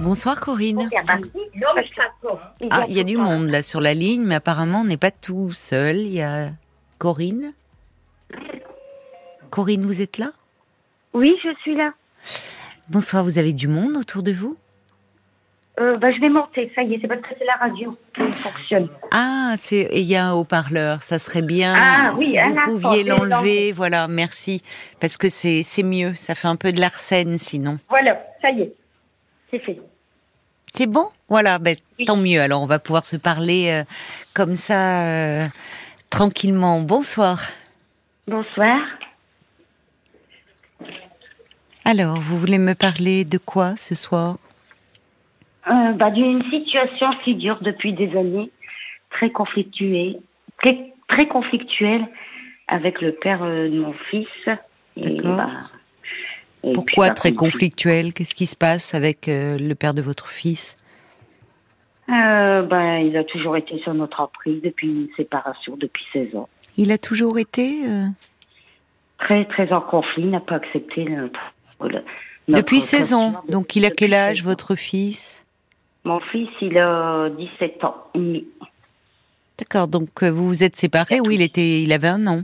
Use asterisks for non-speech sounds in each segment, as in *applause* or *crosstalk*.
Bonsoir Corinne. Il Ah, il y a du monde là sur la ligne, mais apparemment on n'est pas tout seul. Il y a Corinne. Corinne, vous êtes là? Oui, je suis là. Bonsoir, vous avez du monde autour de vous? Euh, bah, je vais monter, ça y est, c'est parce que c'est la radio qui fonctionne. Ah, c'est il y a un haut-parleur, ça serait bien Ah, oui, si un vous pouviez l'enlever. l'enlever. Voilà, merci. Parce que c'est c'est mieux, ça fait un peu de l'arsène sinon. Voilà, ça y est, c'est fait. C'est bon? Voilà, ben, Oui. tant mieux. Alors on va pouvoir se parler euh, comme ça euh, tranquillement. Bonsoir. Bonsoir. Alors, vous voulez me parler de quoi ce soir? Euh, bah, d'une situation qui dure depuis des années, très conflictuée, très, très conflictuelle avec le père de mon fils. D'accord. bah, Pourquoi puis, bah, très comme- conflictuel Qu'est-ce qui se passe avec euh, le père de votre fils? Euh, bah, Il a toujours été sur notre emprise depuis une séparation, depuis 16 ans. Il a toujours été euh, Très, très en conflit, n'a pas accepté notre. depuis notre 16 ans. Donc il a quel âge 16 ans. votre fils? Mon fils, il a 17 ans et demi. D'accord. Donc euh, vous vous êtes séparés Oui, il était, il avait un an,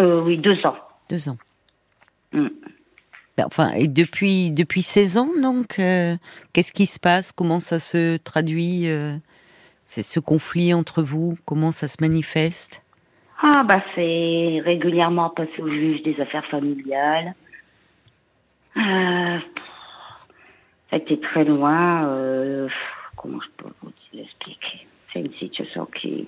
Euh, oui, deux ans. deux ans. Mm. Ben, Enfin, et depuis depuis 16 ans, donc euh, qu'est-ce qui se passe? Comment ça se traduit euh, C'est ce conflit entre vous? Comment ça se manifeste? Ah, bah, c'est régulièrement passé au juge des affaires familiales. Euh, ça a été très loin. euh, comment je peux vous l'expliquer? C'est une situation qui.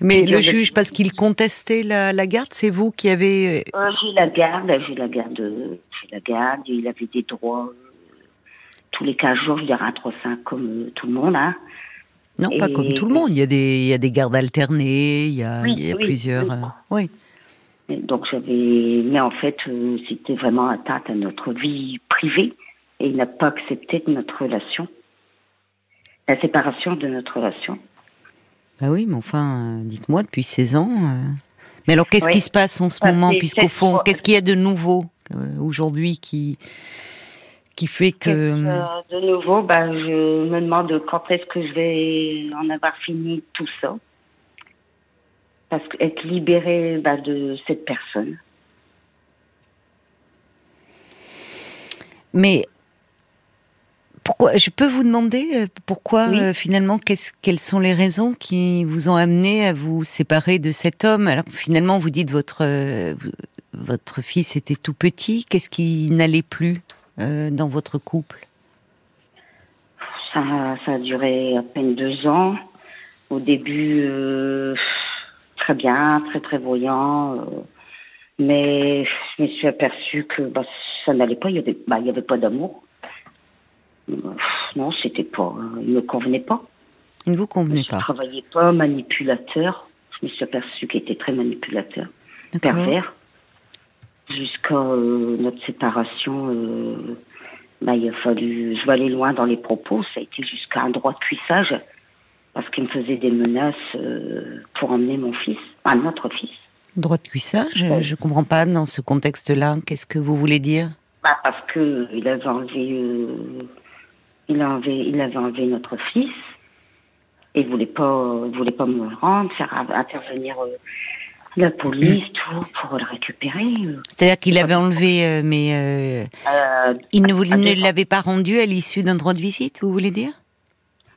Mais le juge, parce qu'il contestait la, la garde, c'est vous qui avez Euh, j'ai la garde, j'ai la garde, j'ai la garde. Il avait des droits euh, tous les 15 jours, je dirais un 3-5 comme euh, tout le monde. Hein. Non, pas comme tout le monde. Il y a des, il y a des gardes alternés, il y a, Oui, il y a oui, plusieurs. oui. euh, oui. Donc j'avais, mais en fait, euh, c'était vraiment atteinte à notre vie privée et il n'a pas accepté de notre relation, la séparation de notre relation. Bah oui, mais enfin, euh, dites-moi, depuis 16 ans. Mais alors, qu'est-ce qui se passe en ce moment Puisqu'au fond, qu'est-ce qu'il y a de nouveau? Aujourd'hui qui, qui fait que. Euh, de nouveau, bah, je me demande quand est-ce que je vais en avoir fini tout ça, parce qu'être libérée bah, de cette personne. Mais pourquoi Je peux vous demander euh, pourquoi Oui. euh, finalement qu'est-ce- quelles sont les raisons qui vous ont amené à vous séparer de cet homme Alors finalement, vous dites votre euh, votre fils était tout petit. Qu'est-ce qui n'allait plus euh, dans votre couple? Ça, ça a duré à peine deux ans. Au début, euh, très bien, très prévoyant. euh, mais je me suis aperçue que bah, ça n'allait pas. Il y avait, bah, avait pas d'amour. Non, c'était pas. Il me convenait pas. Il ne vous convenait Je pas. travaillais pas, manipulateur. Je me suis aperçue qu'il était très manipulateur, pervers. Jusqu'à euh, notre séparation, euh, bah, il a fallu. Je vais aller loin dans les propos. Ça a été jusqu'à un droit de cuissage parce qu'il me faisait des menaces euh, pour emmener mon fils, à notre fils. Droit de cuissage Ouais. Je ne comprends pas dans ce contexte-là. Qu'est-ce que vous voulez dire? Bah, parce que il avait enlevé, il a enlevé, il avait enlevé notre fils et il voulait pas, voulait pas me le rendre, faire intervenir la police, tout pour le récupérer. euh. C'est-à-dire qu'il avait enlevé, euh, mais euh, il ne, ne l'avait pas rendu à l'issue d'un droit de visite, vous voulez dire?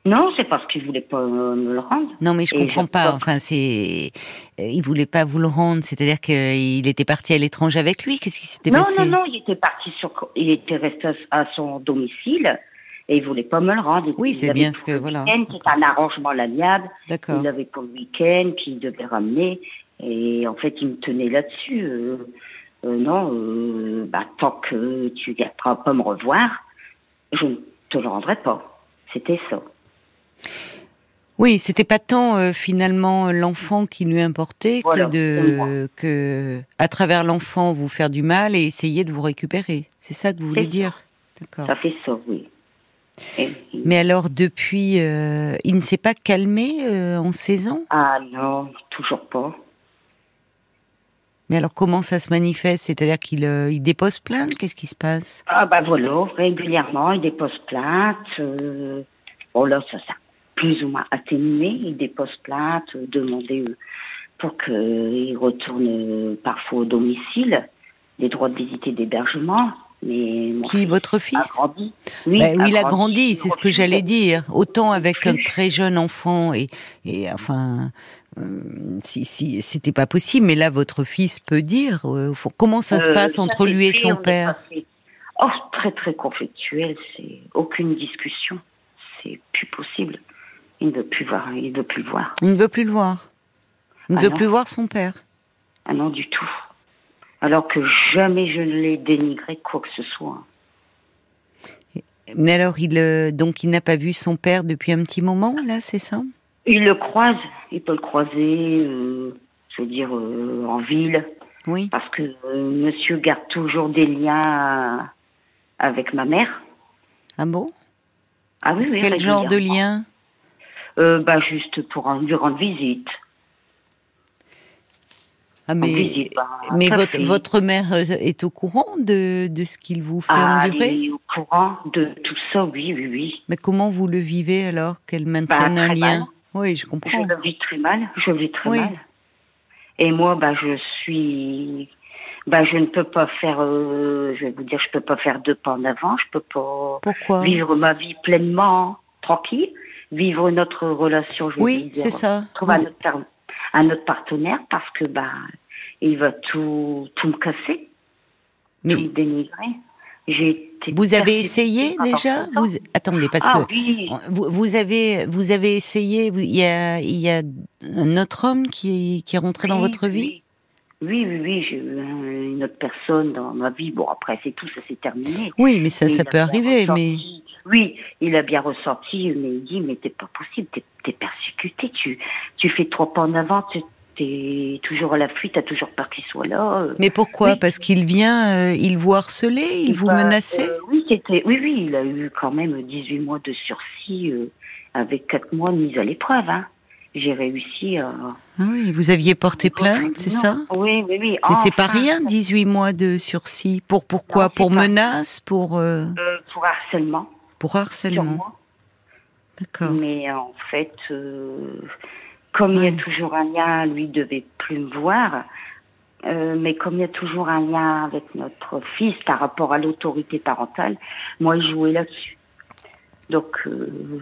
Non, c'est parce qu'il voulait pas me le rendre. Non, mais je Et comprends je- pas. Enfin, c'est, il voulait pas vous le rendre. C'est-à-dire qu'il était parti à l'étranger avec lui. Qu'est-ce qui s'était Non, passé? non, non, il était parti sur, il était resté à son domicile et il voulait pas me le rendre. Oui, c'est bien ce que- voilà. C'était un arrangement l'amiable. D'accord. Il avait pour le week-end qu'il devait ramener. Et en fait, il me tenait là-dessus. Euh, euh, non, euh, bah, tant que tu ne viendras pas me revoir, je ne te le rendrai pas. C'était ça. Oui, c'était pas tant finalement l'enfant qui lui importait Voilà, que de à travers l'enfant vous faire du mal et essayer de vous récupérer. C'est ça que vous voulez ça. dire? D'accord. Ça fait ça, oui. Mais alors depuis, euh, il ne s'est pas calmé euh, en 16 ans? Ah non, toujours pas. Mais alors comment ça se manifeste? C'est-à-dire qu'il euh, il dépose plainte? Qu'est-ce qui se passe? Ah bah voilà, régulièrement, il dépose plainte. Euh, bon là, ça, ça plus ou moins atténué. Il dépose plainte, euh, demander euh, pour qu'il retourne euh, parfois au domicile, des droits de visite et d'hébergement. Mais Qui, fils votre a fils? grandi. Ben oui, il a grandi, il c'est ce que j'allais dire. Autant avec un très jeune enfant et, et enfin, euh, si, si c'était pas possible, mais là votre fils peut dire. euh, comment ça se Euh, passe ça, entre lui et son père Oh, très très conflictuel, c'est aucune discussion, c'est plus possible. Il ne veut plus voir, il ne veut plus le voir. Il ne veut plus le voir. Il ne Ah veut non. plus voir son père. Ah non du tout. Alors que jamais je ne l'ai dénigré quoi que ce soit. Mais alors, il euh, donc il n'a pas vu son père depuis un petit moment, là, c'est ça? Il le croise, il peut le croiser, euh, je veux dire euh, en ville, Oui. parce que euh, Monsieur garde toujours des liens avec ma mère. Ah bon? Ah oui, oui. Quel genre de lien? Bah juste pour en- lui rendre visite. Ah mais visite, bah, mais votre votre mère est au courant de de ce qu'il vous fait Ah, endurer? elle est au courant de tout ça, oui, oui, oui. Mais comment vous le vivez alors qu'elle maintienne Bah, un très lien? mal. Oui, je Je comprends. le vis très mal, je vis très Oui. mal. Et moi, bah, je suis, bah, je ne peux pas faire, euh, je vais vous dire, je peux pas faire deux pas en avant, je peux pas Pourquoi? vivre ma vie pleinement, tranquille, vivre notre relation, je Oui, c'est ça. trouver autre, un autre partenaire parce que, bah, il va tout, tout me casser, Mais tout me dénigrer. Vous avez essayé déjà. Vous attendez parce ah que oui, vous, vous avez vous avez essayé. Il y a il y a un autre homme qui est qui est rentré dans Oui, votre vie? oui. Oui, oui, j'ai eu une autre personne dans ma vie. Bon, après, c'est tout, ça s'est terminé. Oui, mais ça Mais ça peut arriver. Mais Oui, il a bien ressenti, mais il dit, mais t'es pas possible, t'es es persécuté, tu, tu fais trois pas en avant, tu toujours à la fuite, t'as toujours peur qu'il soit là. euh. mais pourquoi? Oui. Parce qu'il vient, euh, il vous harcelait, il vous Bah, menaçait? euh, Oui, c'était, oui, oui, il a eu quand même 18 mois de sursis euh, avec 4 mois de mise à l'épreuve. Hein. J'ai réussi à... Ah oui, vous aviez porté plainte, c'est ça? Oui, oui, oui. Mais c'est pas rien, 18 mois de sursis. Pour pourquoi? Non, c'est Pour menace Pour pour harcèlement pour harcèlement. D'accord. Mais en fait, euh, comme il y a toujours un lien, lui devait plus me voir. Euh, mais comme il y a toujours un lien avec notre fils par rapport à l'autorité parentale, moi, je jouais là-dessus. Donc, euh,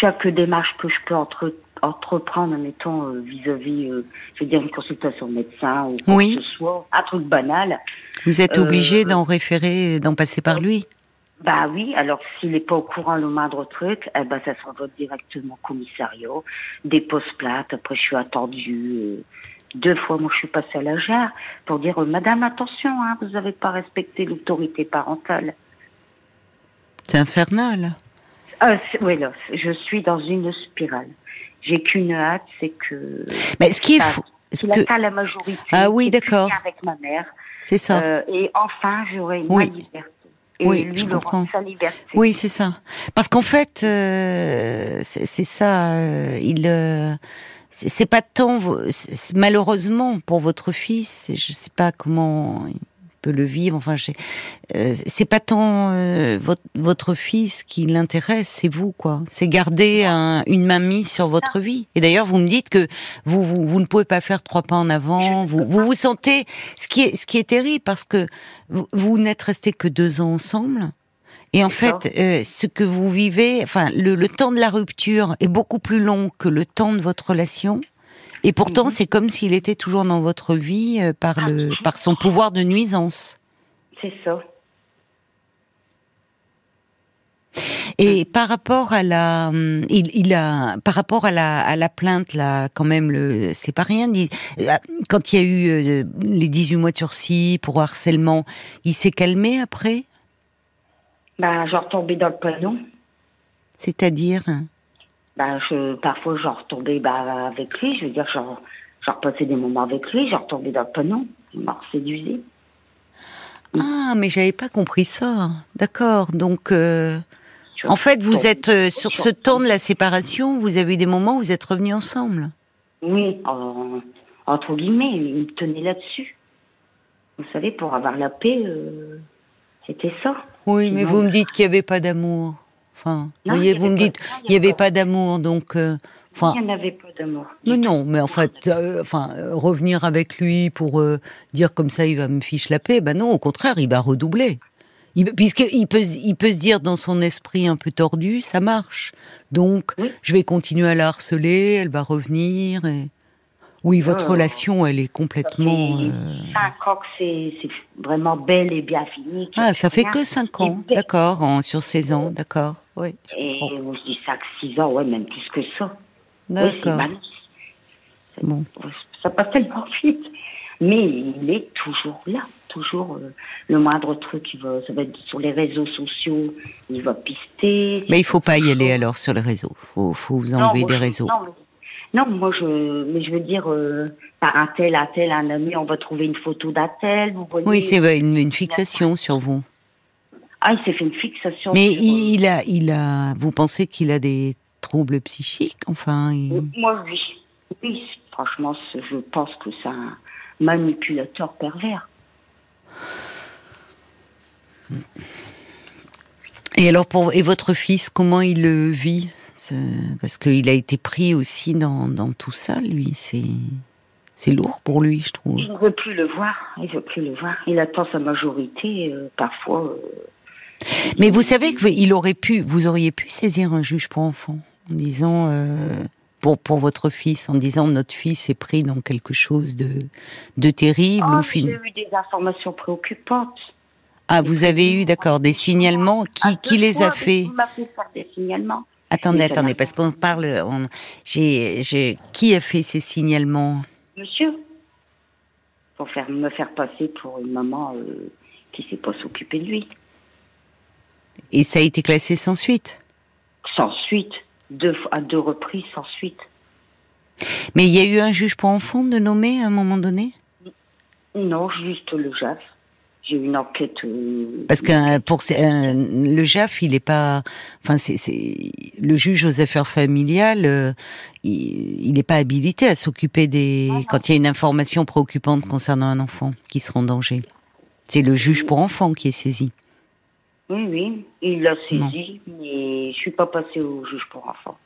chaque démarche que je peux entre, entreprendre, mettons, euh, vis-à-vis, euh, je veux dire, une consultation médecin ou quoi Oui. que ce soit, un truc banal, Vous êtes euh, obligé d'en référer, d'en passer par lui. Bah oui, alors s'il n'est pas au courant le moindre truc, eh ben ça s'envoie directement au commissariat, dépose plainte, après je suis attendue. euh, deux fois, moi je suis passée à la gare pour dire euh, Madame, attention, hein, vous n'avez pas respecté l'autorité parentale. C'est infernal. C'est- oui, là, je suis dans une spirale. J'ai qu'une hâte, c'est que Mais ce qui est fou, qu'il que atteint la majorité. Ah oui, d'accord. avec ma mère. c'est ça. euh, et enfin, j'aurai Oui. ma liberté. Et Oui, lui, je il comprends. aura sa liberté. Oui, c'est ça. Parce qu'en fait, euh, c'est ça. euh, il, euh, c'est pas tant malheureusement pour votre fils. Je sais pas comment peut le vivre. Enfin, euh, c'est pas tant euh, votre, votre fils qui l'intéresse, c'est vous quoi. C'est garder un- une main mise sur votre vie. Et d'ailleurs, vous me dites que vous, vous vous ne pouvez pas faire trois pas en avant. Vous vous, vous sentez ce qui est ce qui est terrible parce que vous, vous n'êtes resté que deux ans ensemble. Et en fait, euh, ce que vous vivez, enfin, le, le temps de la rupture est beaucoup plus long que le temps de votre relation. Et pourtant, Mhm. c'est comme s'il était toujours dans votre vie euh, par le, Ah, par son pouvoir de nuisance. C'est ça. Et par rapport à la, hum, il, il a, par rapport à la, à la plainte là, quand même, le, c'est pas rien. euh, Quand il y a eu euh, les 18 mois de sursis pour harcèlement, il s'est calmé après? Bah, j'en retombais dans le panneau. C'est-à-dire, Bah, je, parfois, j'en retombais bah, avec lui. Je veux dire, j'en, repassais des moments avec lui. J'en retombais dans le panneau. Il m'a séduisé. ah, mais j'avais pas compris ça. D'accord. Donc, euh, en fait, vous êtes euh, sur ce temps de la séparation, vous avez eu des moments où vous êtes revenus ensemble. Oui, en- entre guillemets, il me tenait là-dessus. Vous savez, pour avoir la paix, euh, c'était ça. Oui, mais vous me dites qu'il n'y avait pas d'amour. Enfin, vous voyez, vous me dites, il n'y avait pas d'amour, donc. Euh, enfin, il n'y en avait pas d'amour. Mais non, mais en fait, euh, enfin, revenir avec lui pour dire comme ça, il va me fiche la paix, ben non, au contraire, il va redoubler. Puisqu'il peut, il peut se dire dans son esprit un peu tordu, ça marche. Donc, je vais continuer à la harceler, elle va revenir. Et... Oui, votre euh, relation, elle est complètement. Euh, cinq ans que c'est vraiment belle et bien fini. Ah, ça fait que cinq ans, d'accord, sur 16 ans, d'accord, oui. Et je dis ça que six ans, ouais, même plus que ça. D'accord. bon. Ça passe tellement *laughs* vite. Mais il est toujours là, toujours euh, le moindre truc, il va, ça va être sur les réseaux sociaux, il va pister. Mais il faut pas y aller alors sur les réseaux. Faut, faut vous enlever des réseaux. Non, moi je, mais je veux dire, euh, par un tel, un tel, un ami, on va trouver une photo d'un tel. Vous voyez, oui, c'est une, une, fixation sur vous. Ah, il s'est fait une fixation. Mais il, a, il a. Vous pensez qu'il a des troubles psychiques, enfin Moi, oui. Oui, franchement, je pense que c'est un manipulateur pervers. Et alors, pour et votre fils, comment il le vit parce qu'il a été pris aussi dans, dans tout ça, lui. C'est c'est lourd pour lui, je trouve. Il ne veut plus le voir. Il veut plus le voir. Il attend sa majorité, euh, parfois. Euh, Mais vous savez qu'il aurait pu, vous auriez pu saisir un juge pour enfants en disant. Euh, pour, pour votre fils, en disant notre fils est pris dans quelque chose de, de terrible oh, J'ai eu des informations préoccupantes. Ah, vous avez eu, d'accord, des signalements. Qui, qui les a fait fait faire des signalements. Attendez, attendez, parce qu'on parle. On, j'ai, qui a fait ces signalements? Monsieur. Pour faire, me faire passer pour une maman euh, qui ne sait pas s'occuper de lui. Et ça a été classé sans suite Sans suite. Deux, à deux reprises, sans suite. Mais il y a eu un juge pour enfants de nommer à un moment donné? Non, juste le JAF j'ai une enquête. Euh, Parce que pour le JAF, il n'est pas, enfin c'est le juge aux affaires familiales, euh, il n'est pas habilité à s'occuper des quand il y a une information préoccupante concernant un enfant qui sera en danger. C'est le juge pour enfants qui est saisi. Oui, oui, il l'a saisi, mais je suis pas passée au juge pour enfants.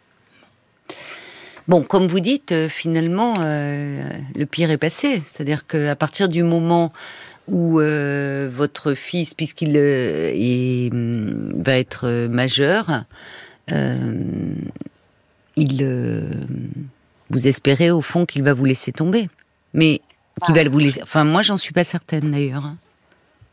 Bon, comme vous dites, euh, finalement, le pire est passé. C'est-à-dire qu'à partir du moment où euh, votre fils, puisqu'il euh, mm, va être euh, majeur, il, vous espérez au fond qu'il va vous laisser tomber, mais qu'il va vous laisser. Enfin, moi, j'en suis pas certaine d'ailleurs. Hein.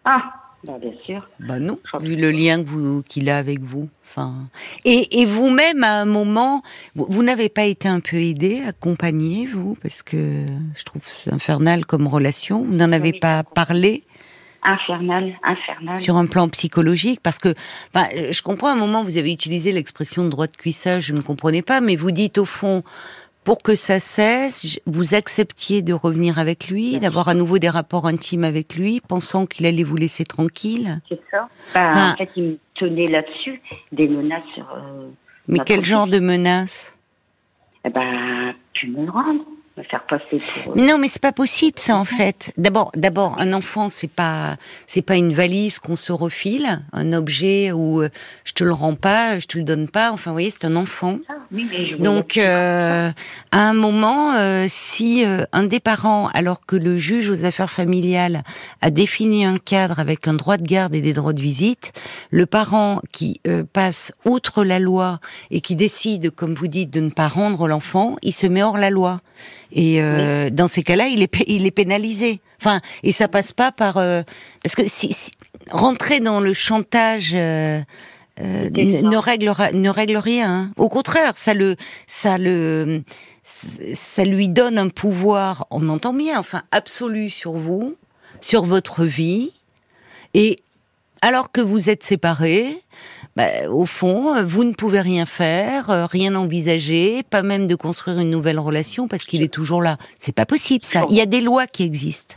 Ah, bah, bien sûr. Bah non, vu le lien qu'il a avec vous. Enfin, et, vous-même à un moment, vous, n'avez pas été un peu aidé, accompagné vous, parce que je trouve c'est infernal comme relation. Vous n'en avez pas parlé? Infernal, infernal. Sur un plan psychologique, parce que, enfin, je comprends à un moment vous avez utilisé l'expression de droit de cuissage, je ne comprenais pas, mais vous dites au fond, pour que ça cesse, vous acceptiez de revenir avec lui, d'avoir à nouveau des rapports intimes avec lui, pensant qu'il allait vous laisser tranquille? C'est ça. Bah, en fait, il me tenait là-dessus, des menaces sur. Euh, mais quel genre de menaces? Eh ben, tu me le rends faire passer pour. Euh, non, mais c'est pas possible ça en fait. D'abord, d'abord, un enfant c'est pas c'est pas une valise qu'on se refile, un objet où euh, je te le rends pas, je te le donne pas. Enfin, vous voyez, c'est un enfant. Ah, Donc, euh, à un moment, si un des parents, alors que le juge aux affaires familiales a défini un cadre avec un droit de garde et des droits de visite, le parent qui passe outre la loi et qui décide, comme vous dites, de ne pas rendre l'enfant, il se met hors la loi. Et euh, dans ces cas-là, il est il est pénalisé. Enfin, et ça passe pas par euh, parce que si, rentrer dans le chantage. Euh, ne, règle ne règle rien. Hein. Au contraire, ça le ça le ça lui donne un pouvoir. On entend bien, enfin absolu sur vous, sur votre vie, et alors que vous êtes séparés, bah, au fond, vous ne pouvez rien faire, euh, rien envisager, pas même de construire une nouvelle relation parce qu'il est toujours là. C'est pas possible ça. Il y a des lois qui existent.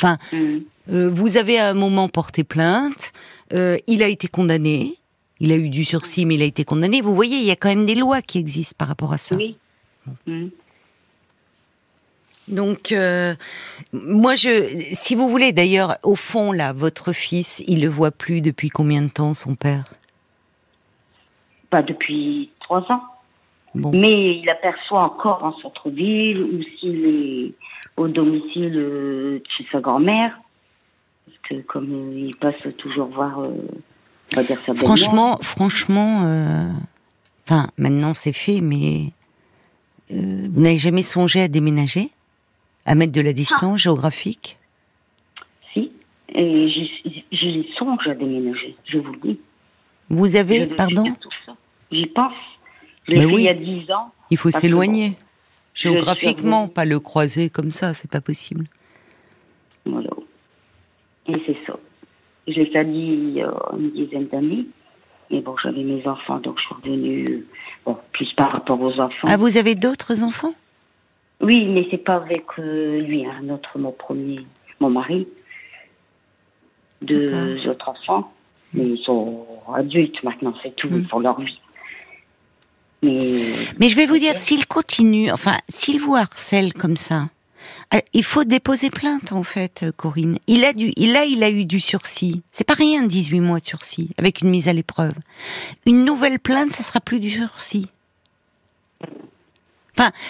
Enfin, mm. euh, vous avez à un moment porté plainte, euh, il a été condamné, il a eu du sursis, mais il a été condamné. Vous voyez, il y a quand même des lois qui existent par rapport à ça. Oui. Mm. Donc, euh, moi, je, si vous voulez, d'ailleurs, au fond, là, votre fils, il le voit plus depuis combien de temps, son père? Pas depuis trois ans. Mais il aperçoit encore en centre-ville ou s'il est au domicile euh, chez sa grand-mère. Parce que comme euh, il passe toujours voir, on va dire sa Franchement, franchement, enfin, maintenant c'est fait, mais vous n'avez jamais songé à déménager? À mettre de la distance ah. géographique? Si, et j'y songe à déménager, je vous le dis. Vous avez, pardon? J'y pense. Je l'ai fait il y a dix ans. Il faut s'éloigner. Géographiquement, pas le croiser comme ça, c'est pas possible. Voilà. Et c'est ça. J'ai fait il y a une dizaine d'années. Mais bon, j'avais mes enfants, donc je suis revenue, bon, plus par rapport aux enfants. Ah, vous avez d'autres enfants? Oui, mais c'est pas avec euh, lui, hein, notre, mon premier, mon mari. Deux autres enfants, mais ils sont adultes maintenant, c'est tout mm. pour leur vie. Mais, mais je vais vous dire, s'il continue, enfin, s'il vous harcèle comme ça, euh, il faut déposer plainte en fait, Corinne. Il a du, il a, il a eu du sursis. C'est pas rien, 18 mois de sursis avec une mise à l'épreuve. Une nouvelle plainte, ce sera plus du sursis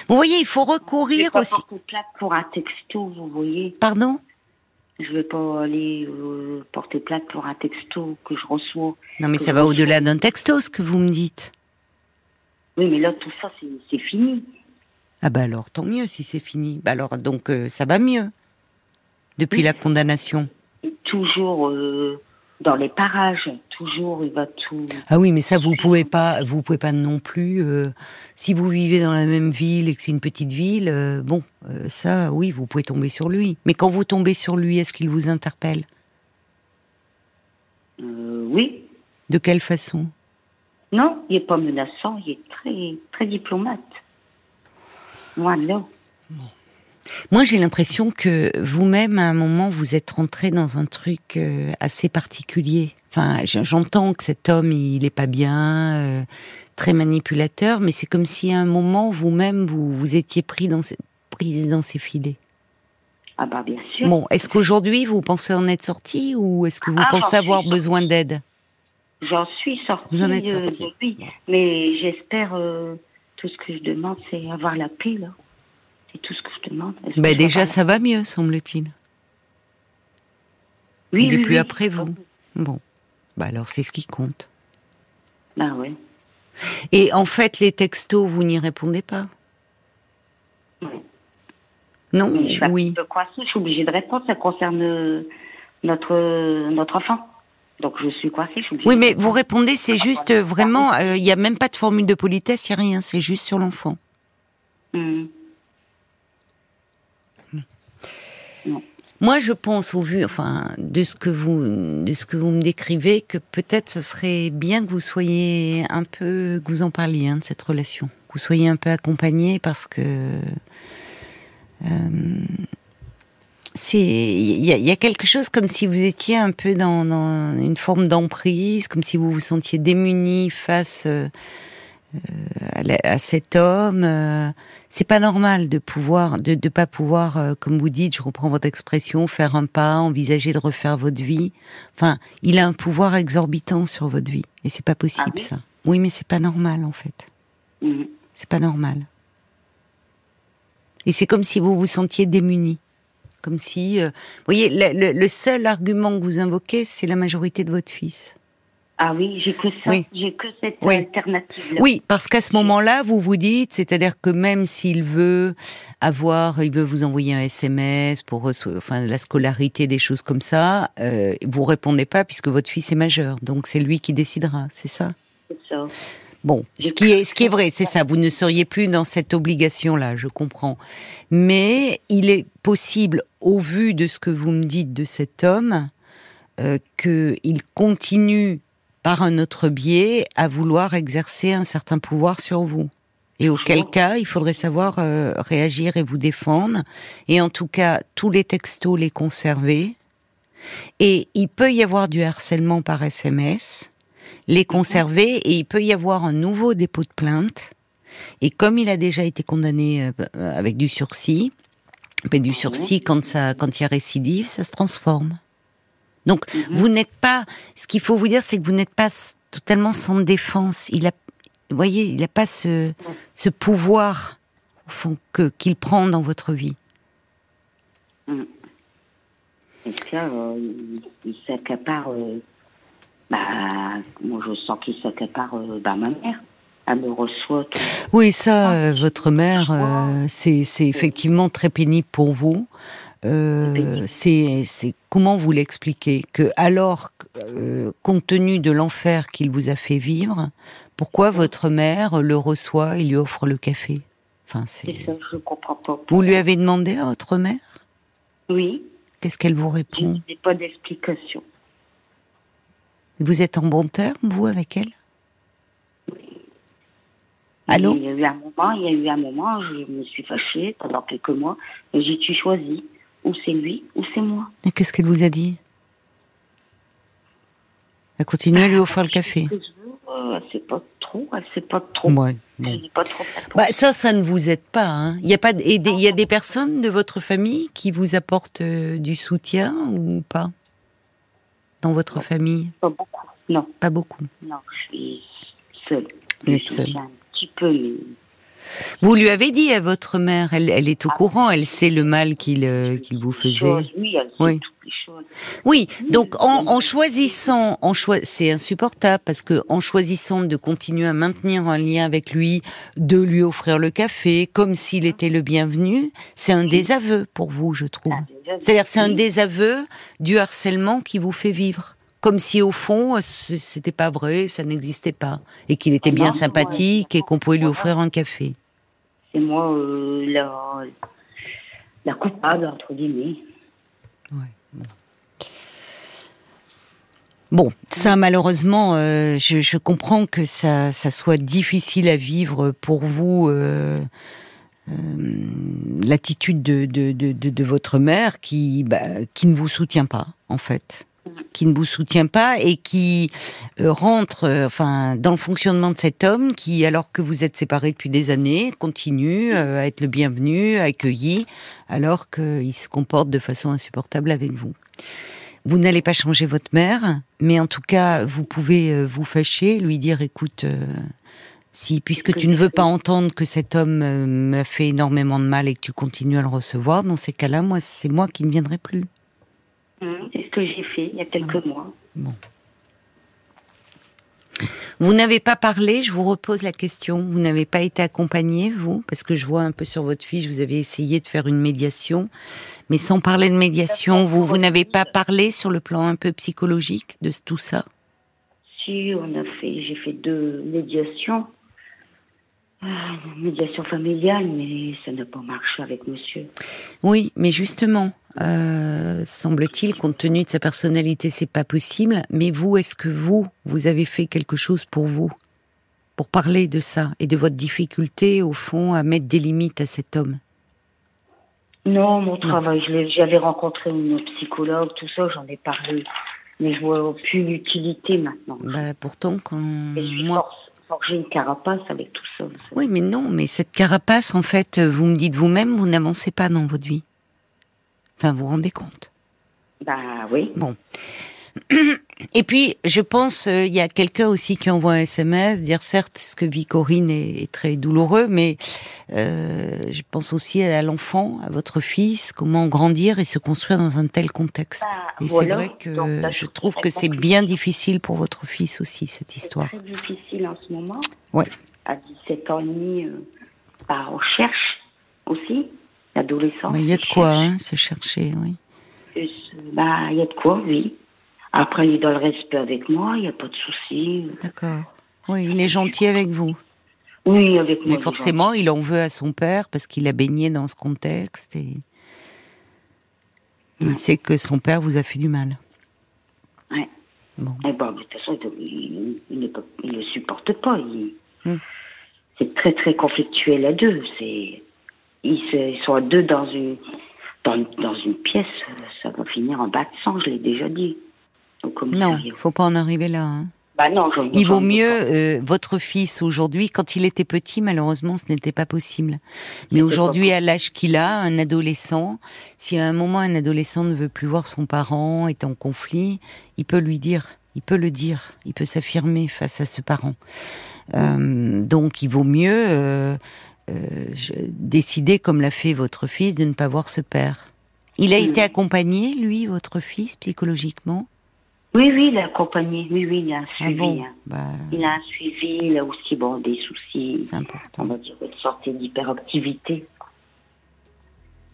vous voyez, il faut recourir aussi. plainte pour un texto, vous voyez. Pardon? Je ne vais pas aller euh, porter plainte pour un texto que je reçois. Non, mais ça va au-delà d'un texto, ce que vous me dites. Oui, mais là, tout ça, c'est fini. Ah bah alors, tant mieux si c'est fini. Bah alors, donc, euh, ça va mieux depuis la condamnation. Toujours euh, dans les parages, toujours, il va tout. Ah oui, mais ça, vous pouvez pas, vous pouvez pas non plus. Euh, si vous vivez dans la même ville et que c'est une petite ville, bon, ça, oui, vous pouvez tomber sur lui. Mais quand vous tombez sur lui, est-ce qu'il vous interpelle? Oui. De quelle façon? Non, il est pas menaçant, il est très, très diplomate. Moi, non. Moi, j'ai l'impression que vous-même, à un moment, vous êtes rentré dans un truc euh, assez particulier. Enfin, j'entends que cet homme, il est pas bien, euh, très manipulateur, mais c'est comme si à un moment, vous-même, vous, vous étiez pris dans, prise dans ses filets. Ah bah bien sûr. Bon, est-ce qu'aujourd'hui, vous pensez en être sorti ou est-ce que vous ah, pensez avoir besoin d'aide? J'en suis sortie. Vous en êtes sorti. oui, mais j'espère, euh, tout ce que je demande, c'est avoir la paix, là. C'est tout ce que je demande. Bah déjà, ça va mieux, semble-t-il. Oui, Il n'est plus après vous. Bon. Bah alors, c'est ce qui compte. Bah oui. Et en fait, les textos, vous n'y répondez pas? Non je suis Oui. je suis obligée de répondre. Ça concerne notre, notre enfant. Donc je suis coincée. Je oui, mais vous répondez, c'est juste vraiment. Euh, il n'y a même pas de formule de politesse, il n'y a rien. C'est juste sur l'enfant. Hmm. Moi, je pense, au vu, enfin, de ce que vous, de ce que vous me décrivez, que peut-être ce serait bien que vous soyez un peu, que vous en parliez hein, de cette relation, que vous soyez un peu accompagné, parce que euh, c'est, il y, a quelque chose comme si vous étiez un peu dans, une forme d'emprise, comme si vous vous sentiez démuni face. Euh, euh, à, cet homme. Euh, c'est pas normal de pouvoir, de ne pas pouvoir, euh, comme vous dites, je reprends votre expression, faire un pas, envisager de refaire votre vie. Enfin, il a un pouvoir exorbitant sur votre vie, et c'est pas possible ah oui ça. Oui, mais c'est pas normal en fait. Mhm. C'est pas normal. Et c'est comme si vous vous sentiez démuni. Comme si, vous voyez, le seul argument que vous invoquez, c'est la majorité de votre fils. Ah oui, j'ai que ça, j'ai que cette alternative. -là. Oui, parce qu'à ce moment-là, vous vous dites, c'est-à-dire que même s'il veut avoir, il veut vous envoyer un SMS pour enfin la scolarité, des choses comme ça, euh, vous répondez pas puisque votre fils est majeur, donc c'est lui qui décidera, c'est ça? C'est ça. Bon, ce qui est, ce qui est vrai, c'est ça. Vous ne seriez plus dans cette obligation-là, je comprends. Mais il est possible, au vu de ce que vous me dites de cet homme, euh, qu'il continue par un autre biais, à vouloir exercer un certain pouvoir sur vous. Et auquel cas, il faudrait savoir euh, réagir et vous défendre. Et en tout cas, tous les textos les conserver. Et il peut y avoir du harcèlement par SMS, les conserver, et il peut y avoir un nouveau dépôt de plainte. Et comme il a déjà été condamné euh, avec du sursis, Mais du sursis, quand ça, quand il y a récidive, ça se transforme. Donc, vous n'êtes pas. Ce qu'il faut vous dire, c'est que vous n'êtes pas totalement sans défense. Il a, vous voyez, il n'a pas ce, ce pouvoir au fond que qu'il prend dans votre vie. Mm. Et ça, euh, il, il s'accapare. euh, bah, moi, je sens qu'il s'accapare euh, bah, ma mère. Elle me reçoit. tout. Oui, ça, euh, votre mère, euh, c'est c'est effectivement très pénible pour vous. Euh, c'est c'est comment vous l'expliquez que alors euh, compte tenu de l'enfer qu'il vous a fait vivre, pourquoi votre mère le reçoit et lui offre le café? Enfin, c'est C'est ça, je comprends pas. vous lui avez demandé à votre mère? Oui, Qu'est-ce qu'elle vous je répond n'ai pas d'explication. Vous êtes en bon terme vous avec elle? Allô? Il y a eu un moment, il y a eu un moment, je me suis fâchée pendant quelques mois, et j'ai tu choisi. Ou c'est lui, ou c'est moi. Et qu'est-ce qu'elle vous a dit? Elle continue à lui offrir le café. Veux, euh, elle sait pas trop, elle sait pas trop. Ouais. Bon. pas Bah, ça, ça ne vous aide pas. hein. Il y a pas, il y a des personnes de votre famille qui vous apportent euh, du soutien ou pas? Dans votre Non. famille? Pas beaucoup. Non, Pas beaucoup. non, je suis seule. Vous êtes suis seule. Un petit peu, mais Vous lui avez dit à votre mère, elle, elle est au courant, elle sait le mal qu'il euh, qu'il vous faisait. Choses, oui, elle sait Oui. toutes les choses. Oui, donc en, en choisissant, en c'est insupportable parce que en choisissant de continuer à maintenir un lien avec lui, de lui offrir le café comme s'il était le bienvenu, c'est un désaveu pour vous, je trouve. Ah, C'est-à-dire c'est un désaveu du harcèlement qui vous fait vivre. Comme si au fond, ce- c'était pas vrai, ça n'existait pas. Et qu'il était bien sympathique et qu'on pouvait lui offrir un café. C'est moi euh, la, la coupable, entre guillemets. Bon, ça malheureusement, euh, je, je comprends que ça, ça soit difficile à vivre pour vous. euh, euh, L'attitude de, de, de, de, de votre mère qui, bah, qui ne vous soutient pas, en fait. Qui ne vous soutient pas et qui euh, rentre euh, enfin, dans le fonctionnement de cet homme qui, alors que vous êtes séparés depuis des années, continue euh, à être le bienvenu, accueilli, alors qu'il se comporte de façon insupportable avec vous. Vous n'allez pas changer votre mère, mais en tout cas, vous pouvez vous fâcher, lui dire, écoute, si puisque tu ne veux pas entendre que cet homme m'a fait énormément de mal et que tu continues à le recevoir, dans ces cas-là, moi, c'est moi qui ne viendrai plus. Mhm. C'est ce que j'ai fait il y a quelques mois. Vous n'avez pas parlé, je vous repose la question, vous n'avez pas été accompagné, vous? Parce que je vois un peu sur votre fiche, vous avez essayé de faire une médiation, mais sans parler de médiation, vous, vous n'avez pas parlé sur le plan un peu psychologique de tout ça? Si, on a fait, j'ai fait deux médiations. Ah, une médiation familiale, mais ça n'a pas marché avec monsieur. Oui, mais justement, euh, semble-t-il, compte tenu de sa personnalité, c'est pas possible. Mais vous, est-ce que vous, vous avez fait quelque chose pour vous, pour parler de ça et de votre difficulté, au fond, à mettre des limites à cet homme? Non, mon travail, j'avais rencontré une psychologue, tout ça, j'en ai parlé. Mais je vois plus l'utilité maintenant. Bah, pourtant, quand moi, forger une carapace avec tout ça. oui, mais non, mais cette carapace, en fait, vous me dites vous-même, vous n'avancez pas dans votre vie. Enfin, vous vous rendez compte? Bah oui. Bon. *clears throat* Et puis, je pense, euh, il y a quelqu'un aussi qui envoie un SMS, dire certes, ce que vit Corinne est, est très douloureux, mais euh, je pense aussi à l'enfant, à votre fils, comment grandir et se construire dans un tel contexte. Bah, et voilà. c'est vrai que Donc, là, je trouve que c'est bien difficile pour votre fils aussi, cette C'est histoire. très difficile en ce moment. Ouais. À 17 ans et demi, euh, bah, on cherche aussi. L'adolescence. Il y a de quoi hein, se chercher, oui. Bah, il y a de quoi, oui. Après, il est dans le respect avec moi, il n'y a pas de souci. D'accord. Oui, il est gentil avec vous. Oui, avec moi. Mais forcément, il en veut à son père parce qu'il a baigné dans ce contexte et il sait que son père vous a fait du mal. Ouais. Bon. Eh ben, de toute façon, il ne le supporte pas. il- Hmm. C'est très, très conflictuel à deux. C'est, ils, se- ils sont à deux dans une, dans, une- dans une pièce. Ça va finir en bas de sang, je l'ai déjà dit. Non, il faut pas en arriver là. hein. Bah non, je, il vaut mieux euh, votre fils aujourd'hui. Quand il était petit, malheureusement, ce n'était pas possible. Mais aujourd'hui, à l'âge qu'il a, un adolescent, si à un moment un adolescent ne veut plus voir son parent, est en conflit, il peut lui dire, il peut le dire, il peut s'affirmer face à ce parent. Euh, donc, il vaut mieux euh, décider, comme l'a fait votre fils, de ne pas voir ce père. Il a été accompagné, lui, votre fils, psychologiquement? Oui, oui, il a accompagné. Oui, oui, il a ah suivi. Hein. Bah... Il a suivi. Il a aussi bon, des soucis. C'est important. On va dire une sorte d'hyperactivité.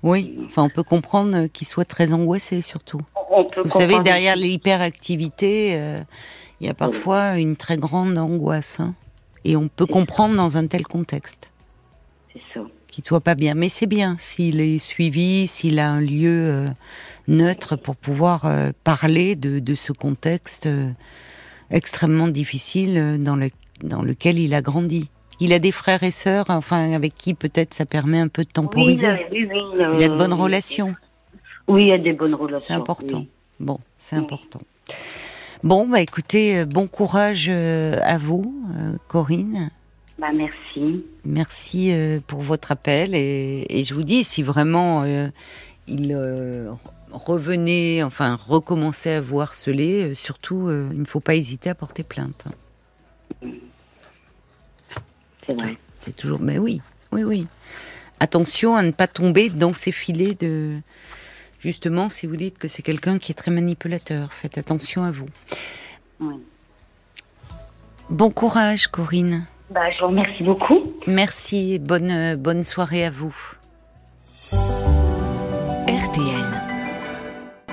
Oui, enfin, on peut comprendre qu'il soit très angoissé, surtout. Parce que vous savez, derrière l'hyperactivité, euh, il y a parfois une très grande angoisse. Hein. et on peut comprendre dans un tel contexte. C'est ça. Qu'il ne soit pas bien. Mais c'est bien s'il est suivi, s'il a un lieu. Euh, neutre pour pouvoir euh, parler de, ce contexte euh, extrêmement difficile dans, le, dans lequel il a grandi. Il a des frères et sœurs, enfin avec qui peut-être ça permet un peu de temporiser. Oui, oui, il a de bonnes relations. Oui, il y a des bonnes relations. C'est important. Bon, c'est important. Bon, bah écoutez, bon courage à vous, Corinne. Bah merci. Merci pour votre appel et, et, je vous dis si vraiment il revenez, enfin, recommencez à vous harceler, euh, surtout, euh, il ne faut pas hésiter à porter plainte. C'est vrai. C'est toujours, mais oui, oui, oui. Attention à ne pas tomber dans ces filets de. Justement, si vous dites que c'est quelqu'un qui est très manipulateur, faites attention à vous. Bon courage, Corinne. Bah, je vous remercie beaucoup. Merci, bonne, bonne soirée à vous.